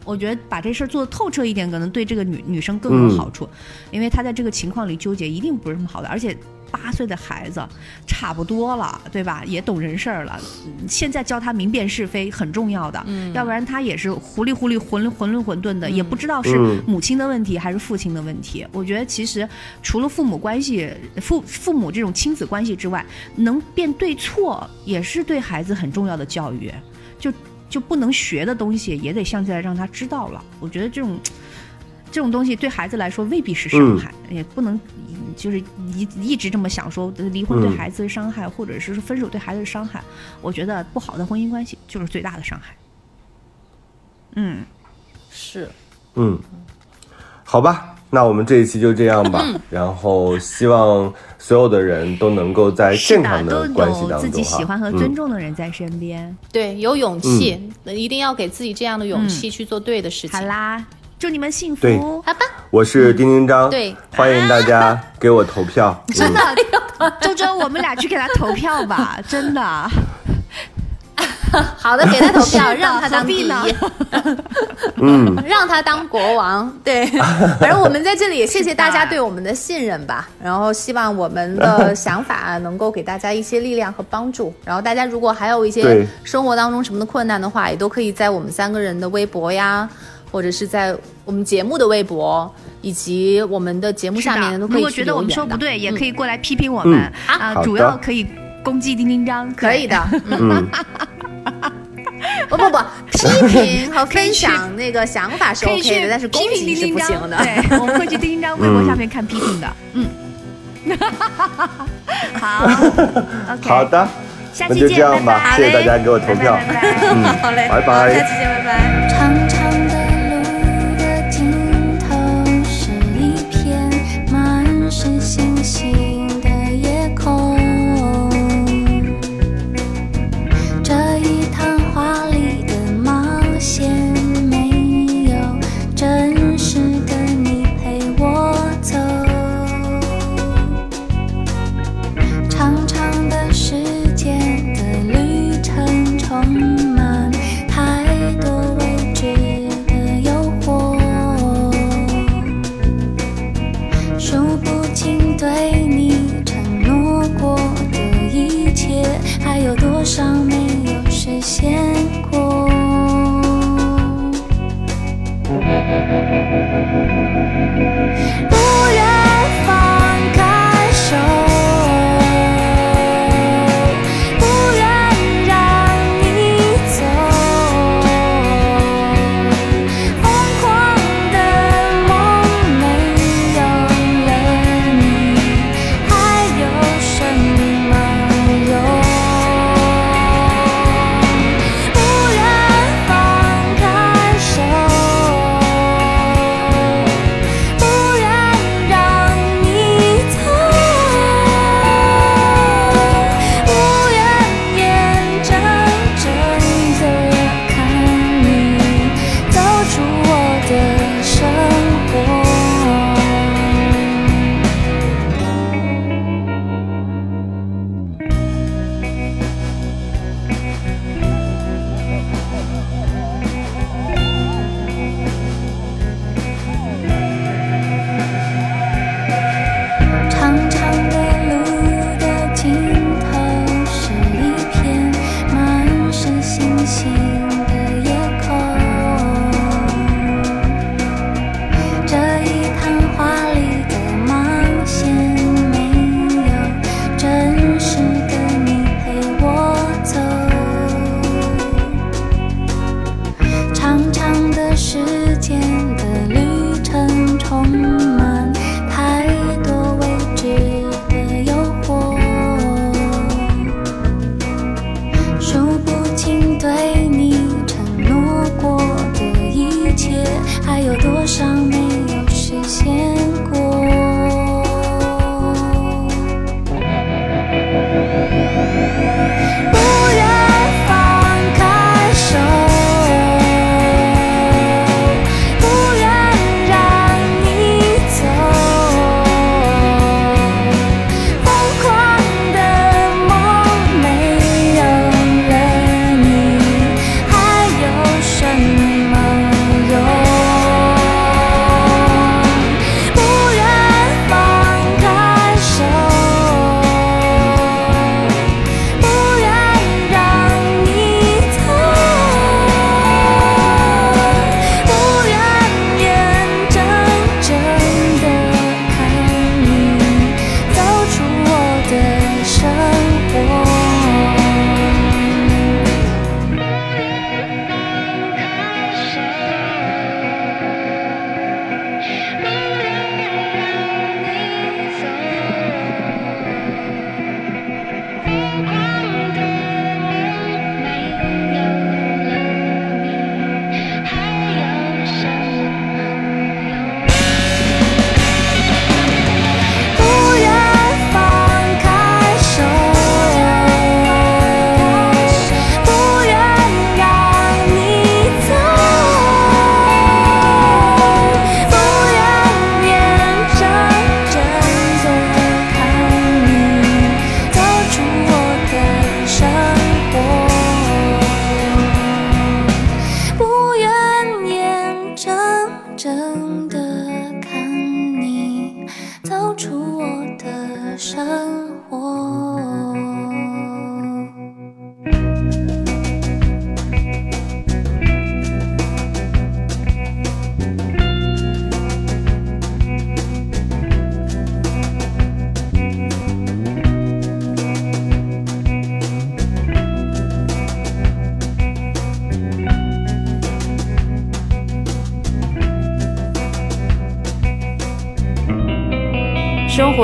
我觉得把这事儿做的透彻一点，可能对这个女女生更有嗯好处，因为她在这个情况里纠结，一定不是什么好的，而且。八岁的孩子差不多了，对吧？也懂人事儿了。嗯现在教他明辨是非很重要的，要不然他也是糊里糊里、混混混混沌的，也不知道是嗯母亲的问题还是父亲的问题。我觉得其实除了父母关系、父父母这种亲子关系之外，能辨对错也是对孩子很重要的教育。就就不能学的东西，也得现在让他知道了。我觉得这种。这种东西对孩子来说未必是伤害，也不能就是一一直这么想说离婚对嗯孩子的伤害，或者是说分手对孩子的伤害。我觉得不好的婚姻关系就是最大的伤害。嗯，是，嗯，好吧，那我们这一期就这样吧。嗯 然后希望所有的人都能够在是健康的，关系当中哈喜欢和嗯尊重的人在身边。对，有勇气，一定要给自己这样的勇气去做对的事情。好啦，祝你们幸福。好吧，我是丁丁张，对欢迎大家 给我投票。真嗯的，周周，我们俩去给他投票吧，真的。好的，给他投票，让他当国 嗯。让他当国王。对，反正我们在这里也谢谢大家对我们的信任吧。然后希望我们的想法能够给大家一些力量和帮助。然后大家如果还有一些生活当中什么的困难的话，也都可以在我们三个人的微博呀，或者是在我们节目的微博，以及我们的节目下面都可以。如果觉得我们说不对，也可以过来批评我们。啊，主要可以攻击丁丁张。可以的。嗯。不 不不，批评和分享那个想法是 OK 的，但是公平是不行的。对，我们会去丁丁章 微博下面看批评的。嗯，好，OK，好的，下期见，拜拜。谢谢大家给我投票。好嘞，拜拜，下见，拜拜。